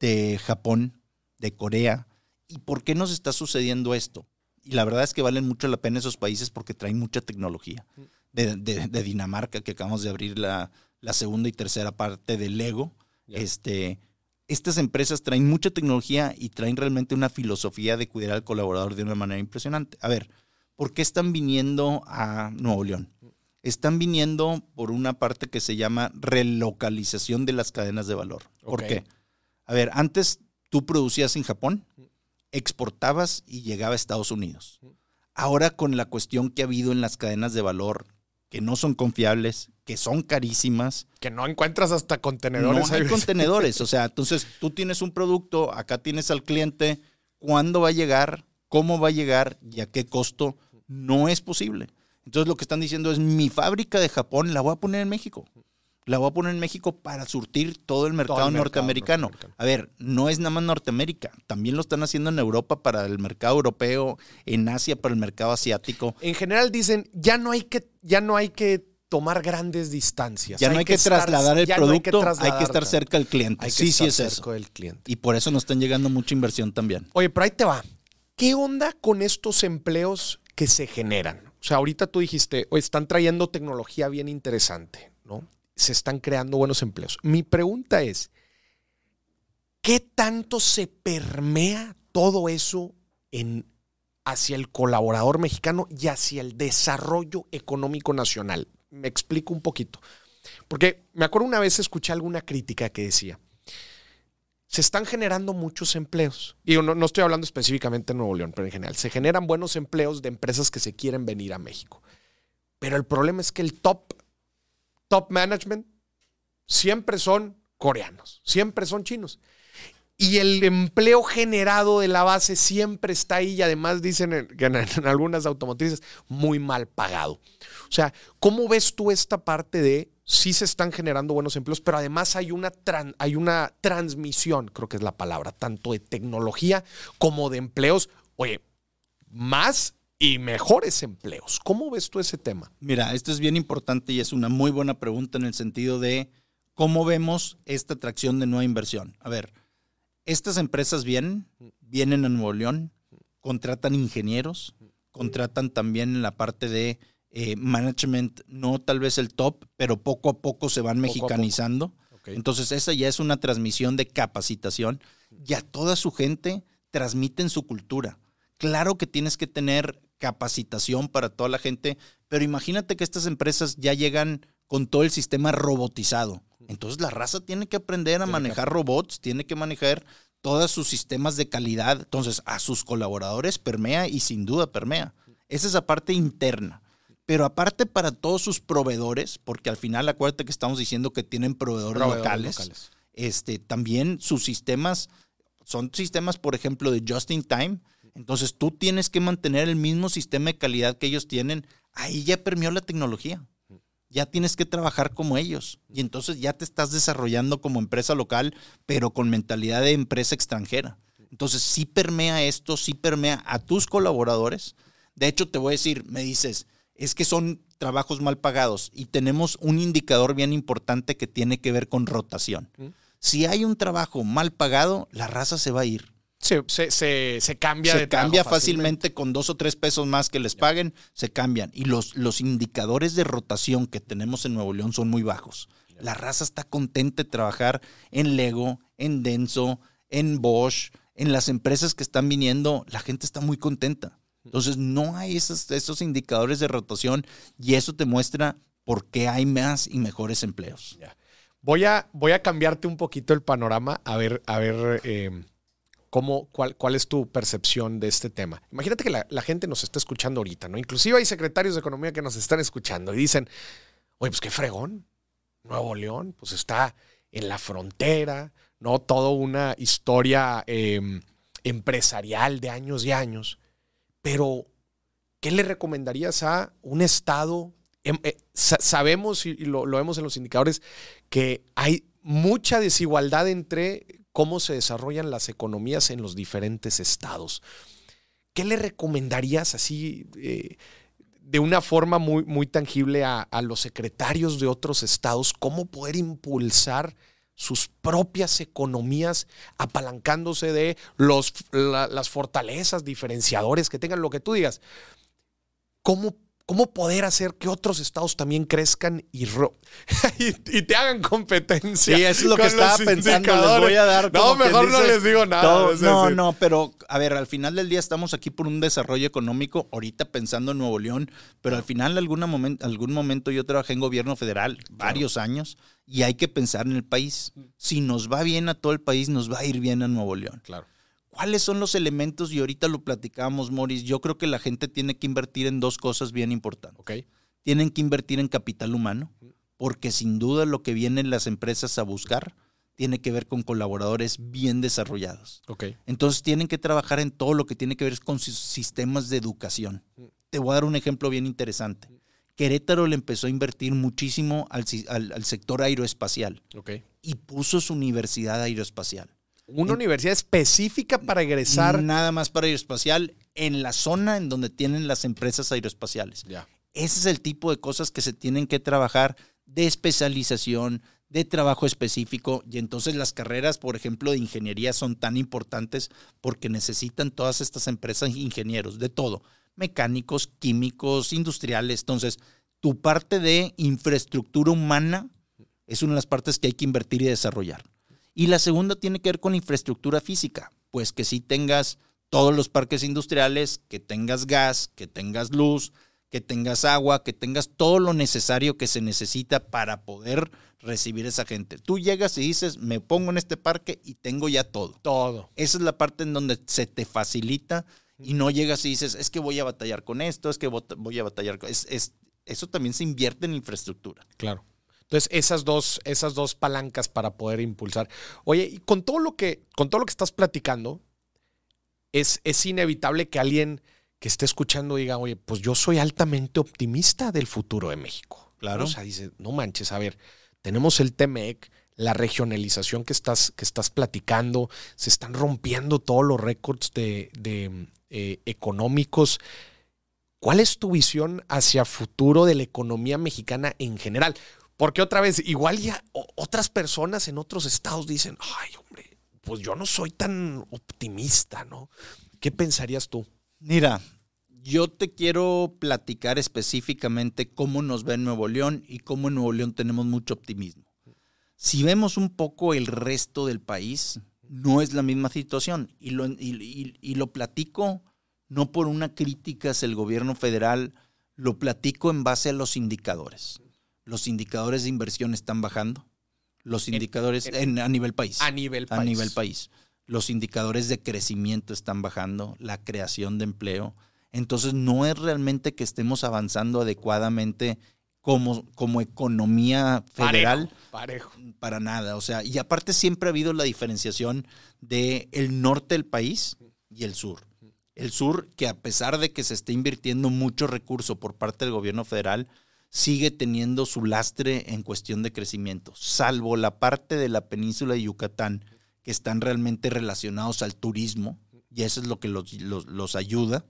de Japón, de Corea. ¿Y por qué nos está sucediendo esto? Y la verdad es que valen mucho la pena esos países porque traen mucha tecnología. De, Dinamarca, que acabamos de abrir la, segunda y tercera parte del Lego. Este, estas empresas traen mucha tecnología y traen realmente una filosofía de cuidar al colaborador de una manera impresionante. A ver, ¿por qué están viniendo a Nuevo León? Están viniendo por una parte que se llama relocalización de las cadenas de valor. ¿Por qué? A ver, antes tú producías en Japón, exportabas y llegaba a Estados Unidos. Ahora con la cuestión que ha habido en las cadenas de valor, que no son confiables, que son carísimas. Que no encuentras hasta contenedores. No hay contenedores. O sea, entonces tú tienes un producto, acá tienes al cliente, cuándo va a llegar, cómo va a llegar y a qué costo. No es posible. Entonces lo que están diciendo es, mi fábrica de Japón la voy a poner en México. La voy a poner en México para surtir todo el mercado, norteamericano. A ver, no es nada más Norteamérica, también lo están haciendo en Europa para el mercado europeo, en Asia para el mercado asiático. En general dicen, ya no hay que, ya no hay que tomar grandes distancias. Ya no hay que, trasladar el producto, hay que, estar cerca del cliente. Hay sí, sí es cerca del cliente. Y por eso nos están llegando mucha inversión también. Oye, pero ahí te va. ¿Qué onda con estos empleos que se generan? O sea, ahorita tú dijiste, oye, están trayendo tecnología bien interesante, ¿no? Se están creando buenos empleos. Mi pregunta es, ¿qué tanto se permea todo eso en, hacia el colaborador mexicano y hacia el desarrollo económico nacional? Me explico un poquito. Porque me acuerdo una vez escuché alguna crítica que decía, se están generando muchos empleos. Y no, no estoy hablando específicamente de Nuevo León, pero en general, se generan buenos empleos de empresas que se quieren venir a México. Pero el problema es que el top, top management siempre son coreanos, siempre son chinos. Y el empleo generado de la base siempre está ahí y además dicen que en, en algunas automotrices muy mal pagado. O sea, ¿cómo ves tú esta parte de sí se están generando buenos empleos, pero además hay una, hay una transmisión, creo que es la palabra, tanto de tecnología como de empleos, oye, más y mejores empleos. ¿Cómo ves tú ese tema? Mira, esto es bien importante y es una muy buena pregunta en el sentido de cómo vemos esta atracción de nueva inversión. A ver, estas empresas vienen, vienen a Nuevo León, contratan ingenieros, contratan también en la parte de eh, management, no tal vez el top, pero poco a poco se van mexicanizando. Entonces esa ya es una transmisión de capacitación. Ya toda su gente transmiten su cultura. Claro que tienes que tener capacitación para toda la gente, pero imagínate que estas empresas ya llegan con todo el sistema robotizado. Entonces la raza tiene que aprender a manejar robots, tiene que manejar todos sus sistemas de calidad. Entonces a sus colaboradores permea y sin duda permea. Esa es la parte interna pero aparte para todos sus proveedores, porque al final acuérdate que estamos diciendo que tienen proveedores, locales, Este, también sus sistemas son sistemas, por ejemplo, de just in time. Entonces tú tienes que mantener el mismo sistema de calidad que ellos tienen. Ahí ya permeó la tecnología. Ya tienes que trabajar como ellos. Y entonces ya te estás desarrollando como empresa local, pero con mentalidad de empresa extranjera. Entonces sí permea esto, sí permea a tus colaboradores. De hecho, te voy a decir, me dices, es que son trabajos mal pagados y tenemos un indicador bien importante que tiene que ver con rotación. Si hay un trabajo mal pagado, la raza se va a ir. Se, se, cambia. Se cambia fácilmente, con dos o tres pesos más que les paguen, se cambian. Y los, los indicadores de rotación que tenemos en Nuevo León son muy bajos. La raza está contenta de trabajar en Lego, en Denso, en Bosch, en las empresas que están viniendo. La gente está muy contenta. Entonces no hay esos, esos indicadores de rotación y eso te muestra por qué hay más y mejores empleos. Voy, a, voy a cambiarte un poquito el panorama a ver, a ver em, cómo, cuál, cuál es tu percepción de este tema. Imagínate que la, gente nos está escuchando ahorita, ¿no? Inclusive hay secretarios de economía que nos están escuchando y dicen, oye, pues qué fregón, Nuevo León, pues está en la frontera, ¿no? Toda una historia em, empresarial de años y años. Pero, ¿qué le recomendarías a un Estado? Em, eh, sabemos, y lo, vemos en los indicadores, que hay mucha desigualdad entre cómo se desarrollan las economías en los diferentes estados. ¿Qué le recomendarías así eh, de una forma muy, muy tangible a, los secretarios de otros estados? ¿Cómo poder impulsar sus propias economías apalancándose de los, las fortalezas, diferenciadores que tengan, lo que tú digas. ¿Cómo ¿Cómo poder hacer que otros estados también crezcan <laughs> y, y, te hagan competencia? Sí, eso es lo que estaba pensando. Les voy a dar. No, mejor no les digo nada. no, no, pero a ver, al final del día estamos aquí por un desarrollo económico, ahorita pensando en Nuevo León, pero al final, algún momento, algún momento yo trabajé en gobierno federal varios años y hay que pensar en el país. Si nos va bien a todo el país, nos va a ir bien a Nuevo León. Claro. ¿Cuáles son los elementos? Y ahorita lo platicamos, Morris. Yo creo que la gente tiene que invertir en dos cosas bien importantes. Okay. Tienen que invertir en capital humano, porque sin duda lo que vienen las empresas a buscar tiene que ver con colaboradores bien desarrollados. Okay. Entonces tienen que trabajar en todo lo que tiene que ver con sus sistemas de educación. Te voy a dar un ejemplo bien interesante. Querétaro le empezó a invertir muchísimo al, al sector aeroespacial okay. y puso su universidad aeroespacial. Una universidad específica para egresar. Nada más para aeroespacial en la zona en donde tienen las empresas aeroespaciales. Ese es el tipo de cosas que se tienen que trabajar de especialización, de trabajo específico. Y entonces las carreras, por ejemplo, de ingeniería son tan importantes porque necesitan todas estas empresas ingenieros, de todo. Mecánicos, químicos, industriales. Entonces, tu parte de infraestructura humana es una de las partes que hay que invertir y desarrollar. Y la segunda tiene que ver con infraestructura física, pues que si tengas todos los parques industriales, que tengas gas, que tengas luz, que tengas agua, que tengas todo lo necesario que se necesita para poder recibir a esa gente. Tú llegas y dices, me pongo en este parque y tengo ya todo. Todo. Esa es la parte en donde se te facilita y no llegas y dices, es que voy a batallar con esto, es que voy a batallar con... Es, eso también se invierte en infraestructura. Claro. Entonces, esas dos, esas dos palancas para poder impulsar. Oye, y con todo lo que, con todo lo que estás platicando, es, es inevitable que alguien que esté escuchando diga, oye, pues yo soy altamente optimista del futuro de México. Claro. O sea, dice, no manches, a ver, tenemos el TEMEC, la regionalización que estás, que estás platicando, se están rompiendo todos los récords de, eh, económicos. ¿Cuál es tu visión hacia futuro de la economía mexicana en general? Porque otra vez, igual ya otras personas en otros estados dicen, ay, hombre, pues yo no soy tan optimista, ¿no? ¿Qué pensarías tú? Mira, yo te quiero platicar específicamente cómo nos ve Nuevo León y cómo en Nuevo León tenemos mucho optimismo. Si vemos un poco el resto del país, no es la misma situación. Y lo, y, lo platico no por una crítica hacia el gobierno federal, lo platico en base a los indicadores. Los indicadores de inversión están bajando. Los indicadores a nivel país. A nivel país. A nivel país los indicadores de crecimiento están bajando, la creación de empleo. Entonces no es realmente que estemos avanzando adecuadamente como, como economía federal. Parejo, Para nada. O sea, y aparte siempre ha habido la diferenciación de el norte del país y el sur. El sur, que a pesar de que se esté invirtiendo mucho recurso por parte del gobierno federal, sigue teniendo su lastre en cuestión de crecimiento, salvo la parte de la península de Yucatán, que están realmente relacionados al turismo, y eso es lo que los, ayuda.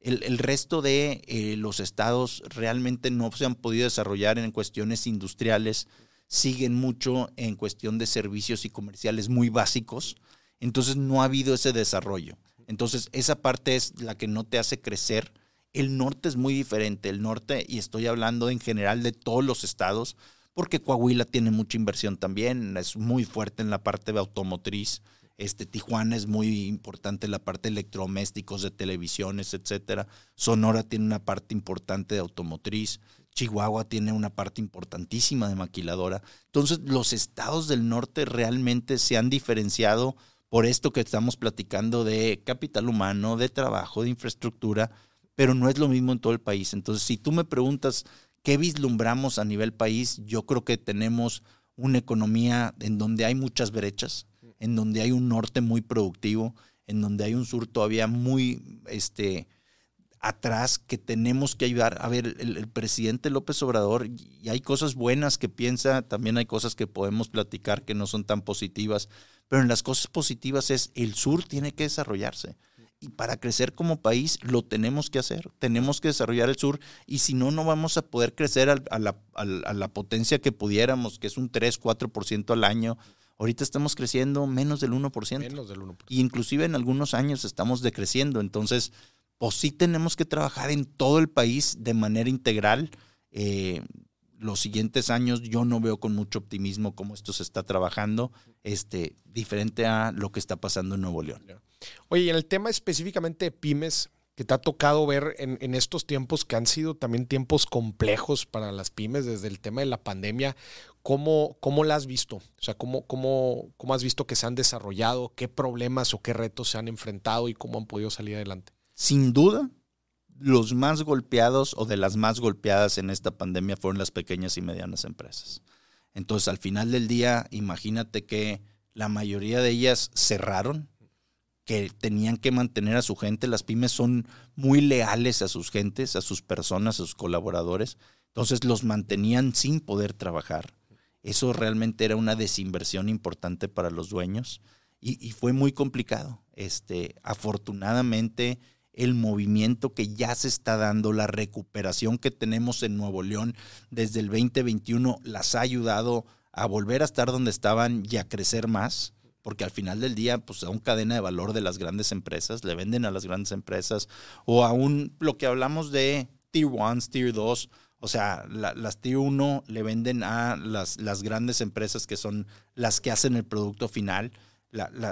El, resto de eh, los estados realmente no se han podido desarrollar en cuestiones industriales, siguen mucho en cuestión de servicios y comerciales muy básicos, entonces no ha habido ese desarrollo. Entonces esa parte es la que no te hace crecer. El norte es muy diferente, el norte, y estoy hablando en general de todos los estados, porque Coahuila tiene mucha inversión también, es muy fuerte en la parte de automotriz. Este, Tijuana es muy importante en la parte de electrodomésticos, de televisiones, etcétera. Sonora tiene una parte importante de automotriz. Chihuahua tiene una parte importantísima de maquiladora. Entonces, los estados del norte realmente se han diferenciado por esto que estamos platicando de capital humano, de trabajo, de infraestructura, pero no es lo mismo en todo el país. Entonces, si tú me preguntas ¿Qué vislumbramos a nivel país? Yo creo que tenemos una economía en donde hay muchas brechas, en donde hay un norte muy productivo, en donde hay un sur todavía muy este, atrás que tenemos que ayudar. A ver, el, presidente López Obrador, y hay cosas buenas que piensa, también hay cosas que podemos platicar que no son tan positivas, pero en las cosas positivas es el sur tiene que desarrollarse y para crecer como país lo tenemos que hacer, tenemos que desarrollar el sur y si no, no vamos a poder crecer a, la, potencia que pudiéramos, que es un 3, 4% al año. Ahorita estamos creciendo menos del 1%. Menos del 1%. Y inclusive en algunos años estamos decreciendo. Entonces, pues sí tenemos que trabajar en todo el país de manera integral. Eh, los siguientes años yo no veo con mucho optimismo cómo esto se está trabajando, este, diferente a lo que está pasando en Nuevo León. Oye, y en el tema específicamente de pymes, que te ha tocado ver en, estos tiempos que han sido también tiempos complejos para las pymes desde el tema de la pandemia, ¿cómo, cómo la has visto? O sea, ¿cómo, cómo, ¿cómo has visto que se han desarrollado? ¿Qué problemas o qué retos se han enfrentado y cómo han podido salir adelante? Sin duda, los más golpeados o de las más golpeadas en esta pandemia fueron las pequeñas y medianas empresas. Entonces, al final del día, imagínate que la mayoría de ellas cerraron, que tenían que mantener a su gente. Las pymes son muy leales a sus gentes, a sus personas, a sus colaboradores. Entonces los mantenían sin poder trabajar. Eso realmente era una desinversión importante para los dueños y, fue muy complicado. Este, afortunadamente, el movimiento que ya se está dando, la recuperación que tenemos en Nuevo León desde el 2021, las ha ayudado a volver a estar donde estaban y a crecer más porque al final del día, pues a un cadena de valor de las grandes empresas, le venden a las grandes empresas, o aún lo que hablamos de Tier 1, Tier 2, O sea, las Tier 1 le venden a las, las, grandes empresas que son las que hacen el producto final.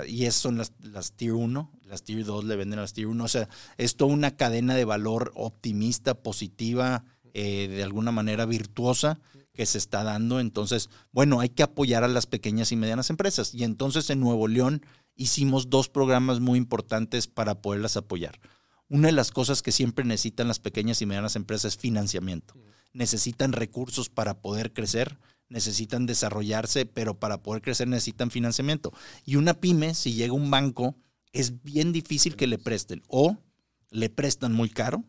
y esas son las, las Tier 1. Las Tier 2 le venden a las Tier 1. O sea, es toda una cadena de valor optimista, positiva, eh, de alguna manera virtuosa que se está dando. Entonces, bueno, hay que apoyar a las pequeñas y medianas empresas. Y entonces en Nuevo León hicimos dos programas muy importantes para poderlas apoyar. Una de las cosas que siempre necesitan las pequeñas y medianas empresas es financiamiento necesitan recursos para poder crecer, necesitan desarrollarse, pero para poder crecer necesitan financiamiento. Y una pyme, si llega un banco, es bien difícil que le presten. O le prestan muy caro,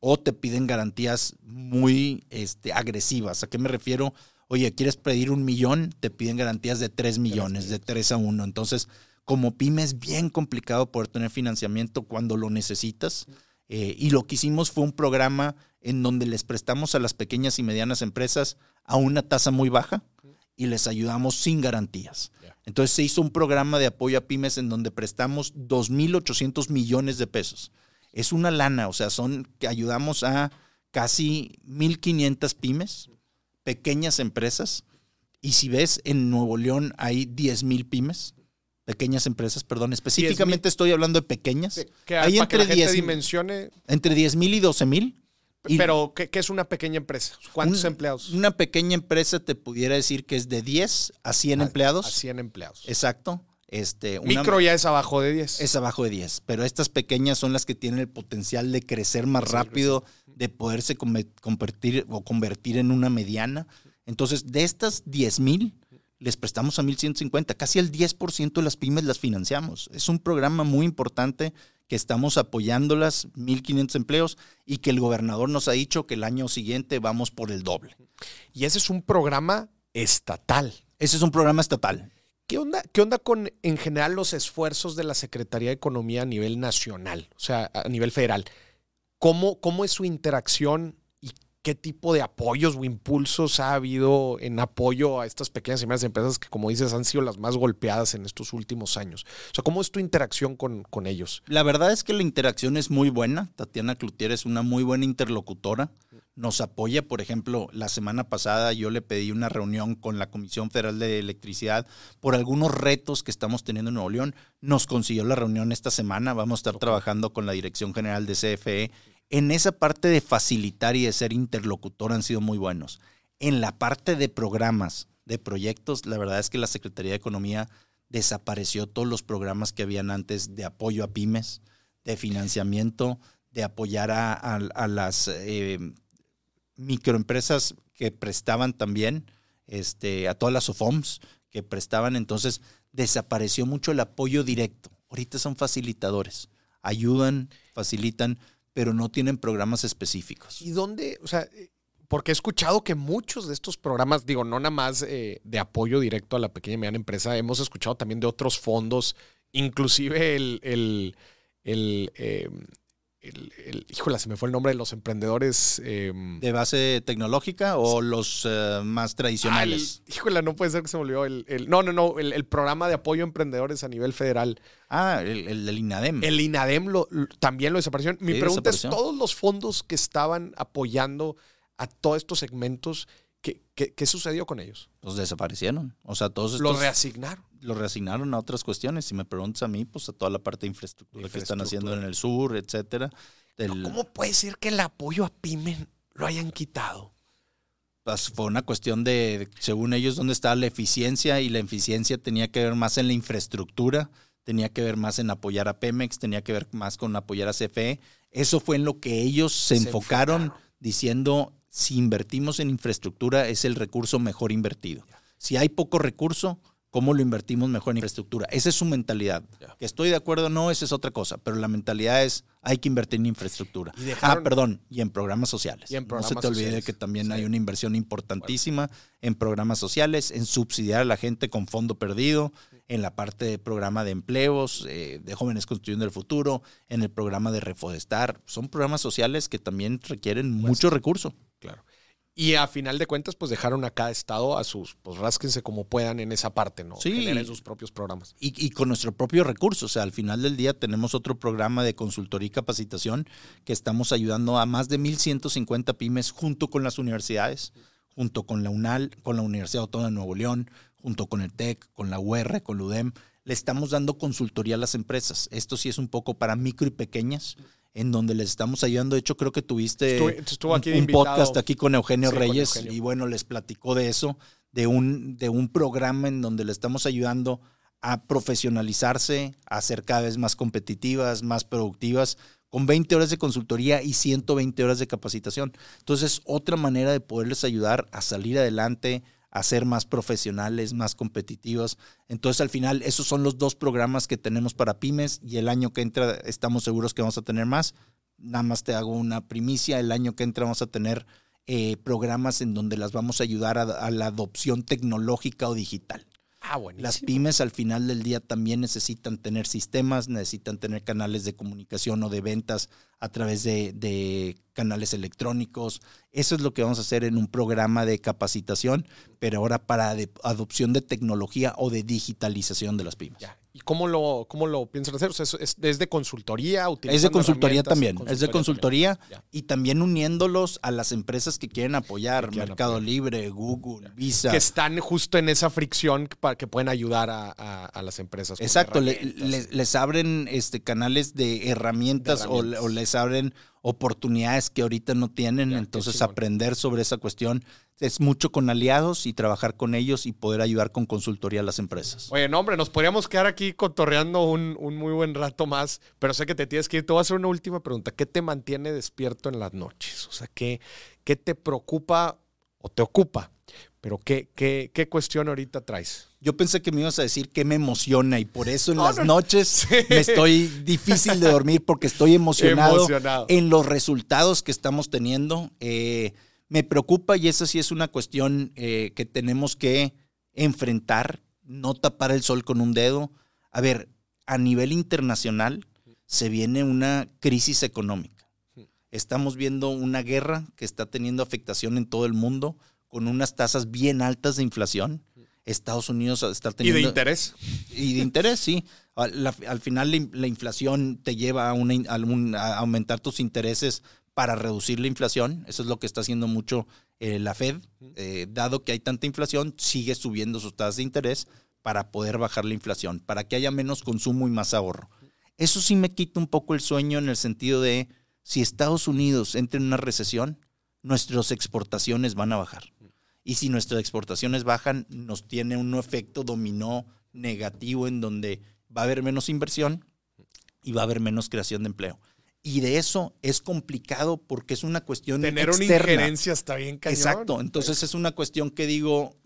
o te piden garantías muy este, agresivas. ¿A qué me refiero? Oye, ¿quieres pedir un millón? Te piden garantías de tres millones, de tres a uno. Entonces, como pyme es bien complicado poder tener financiamiento cuando lo necesitas. Eh, y lo que hicimos fue un programa en donde les prestamos a las pequeñas y medianas empresas a una tasa muy baja y les ayudamos sin garantías. Entonces se hizo un programa de apoyo a pymes en donde prestamos 2.800 millones de pesos. Es una lana, o sea, son que ayudamos a casi 1.500 pymes, pequeñas empresas. Y si ves, en Nuevo León hay 10.000 pymes pequeñas empresas, perdón, específicamente estoy hablando de pequeñas. hay entre que la gente dimensione. Entre 10 mil y 12 mil. Pero, ¿qué, es una pequeña empresa? ¿Cuántos empleados? Una pequeña empresa te pudiera decir que es de 10 a 100 empleados. A 100 empleados. Exacto. Este, Micro ya es abajo de 10. Es abajo de 10, pero estas pequeñas son las que tienen el potencial de crecer más rápido, de poderse convertir o convertir en una mediana. Entonces, de estas 10 mil, les prestamos a 1.150. Casi el 10% de las pymes las financiamos. Es un programa muy importante que estamos apoyándolas, 1.500 empleos, y que el gobernador nos ha dicho que el año siguiente vamos por el doble. Y ese es un programa estatal. Ese es un programa estatal. ¿Qué onda, ¿Qué onda con, en general, los esfuerzos de la Secretaría de Economía a nivel nacional, o sea, a nivel federal? ¿Cómo, cómo es su interacción qué tipo de apoyos o impulsos ha habido en apoyo a estas pequeñas y medianas empresas que, como dices, han sido las más golpeadas en estos últimos años. O sea, ¿cómo es tu interacción con, con ellos? La verdad es que la interacción es muy buena. Tatiana Cloutier es una muy buena interlocutora. Nos apoya, por ejemplo, la semana pasada yo le pedí una reunión con la Comisión Federal de Electricidad por algunos retos que estamos teniendo en Nuevo León. Nos consiguió la reunión esta semana. Vamos a estar trabajando con la Dirección General de CFE en esa parte de facilitar y de ser interlocutor han sido muy buenos. En la parte de programas, de proyectos, la verdad es que la Secretaría de Economía desapareció todos los programas que habían antes de apoyo a pymes, de financiamiento, de apoyar a, las eh, microempresas que prestaban también, este, a todas las OFOMs que prestaban. Entonces, desapareció mucho el apoyo directo. Ahorita son facilitadores, ayudan, facilitan, pero no tienen programas específicos. ¿Y dónde? O sea, porque he escuchado que muchos de estos programas, digo, no nada más eh, de apoyo directo a la pequeña y mediana empresa, hemos escuchado también de otros fondos, inclusive el, el, el, em, híjole, se me fue el nombre de los emprendedores. Em, ¿De base tecnológica o los eh, más tradicionales? Ah, híjole, no puede ser que se me olvidó. El, no, no, no, el, programa de apoyo a emprendedores a nivel federal. Ah, el, del INADEM. El INADEM lo, también lo desapareció. Mi pregunta es, ¿todos los fondos que estaban apoyando a todos estos segmentos, ¿qué, qué, sucedió con ellos? Los desaparecieron. O sea, todos estos... Los reasignaron lo reasignaron a otras cuestiones. Si me preguntas a mí, pues a toda la parte de infraestructura, que están haciendo en el sur, etcétera. ¿Cómo puede ser que el apoyo a PYME lo hayan quitado? Pues fue una cuestión de, según ellos, dónde estaba la eficiencia y la eficiencia tenía que ver más en la infraestructura, tenía que ver más en apoyar a Pemex, tenía que ver más con apoyar a CFE. Eso fue en lo que ellos se, enfocaron, diciendo, si invertimos en infraestructura es el recurso mejor invertido. Si hay poco recurso, cómo lo invertimos mejor en infraestructura. Esa es su mentalidad. Que estoy de acuerdo o no, esa es otra cosa, pero la mentalidad es hay que invertir en infraestructura. ah, perdón, y en programas sociales. no se te olvide que también hay una inversión importantísima en programas sociales, en subsidiar a la gente con fondo perdido, en la parte de programa de empleos, eh, de jóvenes construyendo el futuro, en el programa de reforestar. Son programas sociales que también requieren mucho recurso. Claro. Y a final de cuentas, pues dejaron a cada estado a sus, pues rásquense como puedan en esa parte, ¿no? Sí. Generen sus propios programas. Y, y, con nuestro propio recurso. O sea, al final del día tenemos otro programa de consultoría y capacitación que estamos ayudando a más de 1.150 pymes junto con las universidades, junto con la UNAL, con la Universidad Autónoma de Nuevo León, junto con el TEC, con la UR, con la UDEM. Le estamos dando consultoría a las empresas. Esto sí es un poco para micro y pequeñas en donde les estamos ayudando. De hecho, creo que tuviste estuvo aquí un, un podcast aquí con Eugenio Sí, con Reyes Eugenio. y bueno, les platicó de eso, de un, de un programa en donde le estamos ayudando a profesionalizarse, a ser cada vez más competitivas, más productivas, con 20 horas de consultoría y 120 horas de capacitación. Entonces, otra manera de poderles ayudar a salir adelante, a ser más profesionales, más competitivos. Entonces, al final, esos son los dos programas que tenemos para pymes y el año que entra estamos seguros que vamos a tener más. Nada más te hago una primicia, el año que entra vamos a tener eh, programas en donde las vamos a ayudar a, a la adopción tecnológica o digital. Ah. Las pymes al final del día también necesitan tener sistemas, necesitan tener canales de comunicación o de ventas a través de, de canales electrónicos. Eso es lo que vamos a hacer en un programa de capacitación, pero ahora para de- adopción de tecnología o de digitalización de las pymes. Ya. ¿Y cómo lo, cómo lo piensan hacer? O sea, ¿es, es- de consultoría? Es de consultoría también, es de consultoría también. Y también uniéndolos a las empresas que quieren apoyar, Que quieren Mercado apoyar. Libre, Google, Visa. Que están justo en esa fricción para que pueden ayudar a, a- a las empresas. Exacto, le- les, les abren este canales de herramientas, De o- herramientas. O, les abren oportunidades que ahorita no tienen, Ya, entonces aprender sobre esa cuestión es mucho con aliados y trabajar con ellos y poder ayudar con consultoría a las empresas. Oye, no, hombre, nos podríamos quedar aquí cotorreando un, un muy buen rato más, pero sé que te tienes que ir. Te voy a hacer una última pregunta. ¿Qué te mantiene despierto en las noches? O sea, ¿qué, qué te preocupa o te ocupa? Pero ¿qué, qué, qué cuestión ahorita traes? Yo pensé que me ibas a decir que me emociona y por eso en las no, noches Sí. me estoy difícil de dormir porque estoy emocionado, Emocionado. en los resultados que estamos teniendo. Eh, me preocupa y esa sí es una cuestión eh, que tenemos que enfrentar, no tapar el sol con un dedo. A ver, a nivel internacional se viene una crisis económica. Estamos viendo una guerra que está teniendo afectación en todo el mundo con unas tasas bien altas de inflación. Estados Unidos está ¿Y teniendo... de interés? Y de interés, sí. Al, final la, in- la inflación te lleva a, una in- a un- a aumentar tus intereses para reducir la inflación. Eso es lo que está haciendo mucho eh, la Fed. Eh, dado que hay tanta inflación, sigue subiendo sus tasas de interés para poder bajar la inflación, para que haya menos consumo y más ahorro. Eso sí me quita un poco el sueño en el sentido de si Estados Unidos entra en una recesión, nuestras exportaciones van a bajar. Y si nuestras exportaciones bajan, nos tiene un efecto dominó negativo en donde va a haber menos inversión y va a haber menos creación de empleo. Y de eso es complicado porque es una cuestión Tener una injerencia está bien cañón. Exacto. Entonces es una cuestión que digo,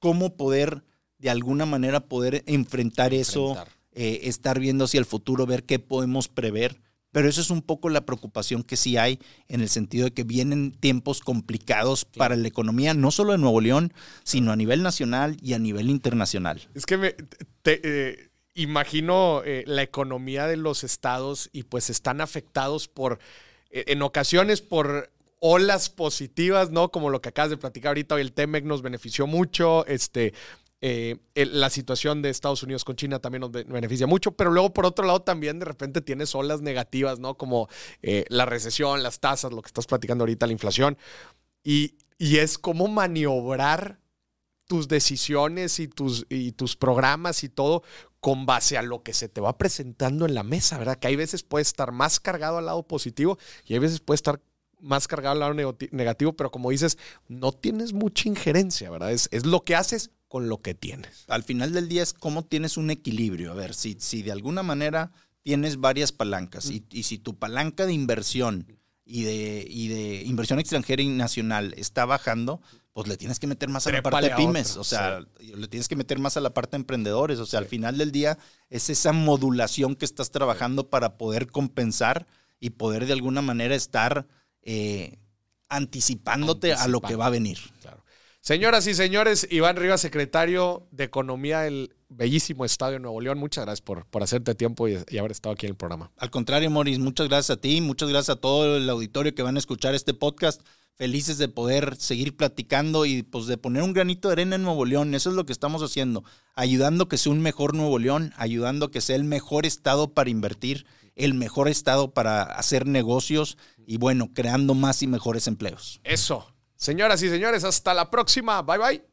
¿cómo poder, de alguna manera, poder enfrentar eso? Eh, estar viendo hacia el futuro, ver qué podemos prever. Pero eso es un poco la preocupación que sí hay en el sentido de que vienen tiempos complicados para la economía, no solo de Nuevo León, sino a nivel nacional y a nivel internacional. Es que me te, eh, imagino eh, la economía de los estados y pues están afectados por, eh, en ocasiones por olas positivas, ¿no? Como lo que acabas de platicar ahorita, hoy el TEMEC nos benefició mucho, este, eh, la situación de Estados Unidos con China también nos be- beneficia mucho, pero luego por otro lado también de repente tienes olas negativas, ¿no? Como eh, la recesión, las tasas, lo que estás platicando ahorita, la inflación, y, y es como maniobrar tus decisiones y tus, y tus programas y todo con base a lo que se te va presentando en la mesa, ¿verdad? Que hay veces puede estar más cargado al lado positivo y hay veces puede estar más cargado al lado negati- negativo, pero como dices, no tienes mucha injerencia, ¿verdad? Es lo que haces con lo que tienes. Al final del día es cómo tienes un equilibrio. A ver, si, si de alguna manera tienes varias palancas y, y si tu palanca de inversión y de, y de inversión extranjera y nacional está bajando, pues le tienes que meter más a la parte de pymes. otra, o sea, le tienes que meter más a la parte de emprendedores. O sea, al final del día es esa modulación que estás trabajando para poder compensar y poder de alguna manera estar eh, anticipándote a lo que va a venir. Claro. Señoras y señores, Iván Rivas, secretario de Economía del bellísimo Estadio de Nuevo León, muchas gracias por, por hacerte tiempo y, y haber estado aquí en el programa. Al contrario, Moris, muchas gracias a ti, muchas gracias a todo el auditorio que van a escuchar este podcast. felices de poder seguir platicando y pues de poner un granito de arena en Nuevo León. Eso es lo que estamos haciendo, ayudando a que sea un mejor Nuevo León, ayudando a que sea el mejor estado para invertir, el mejor estado para hacer negocios y bueno, creando más y mejores empleos. Eso. Señoras y señores, hasta la próxima. Bye bye.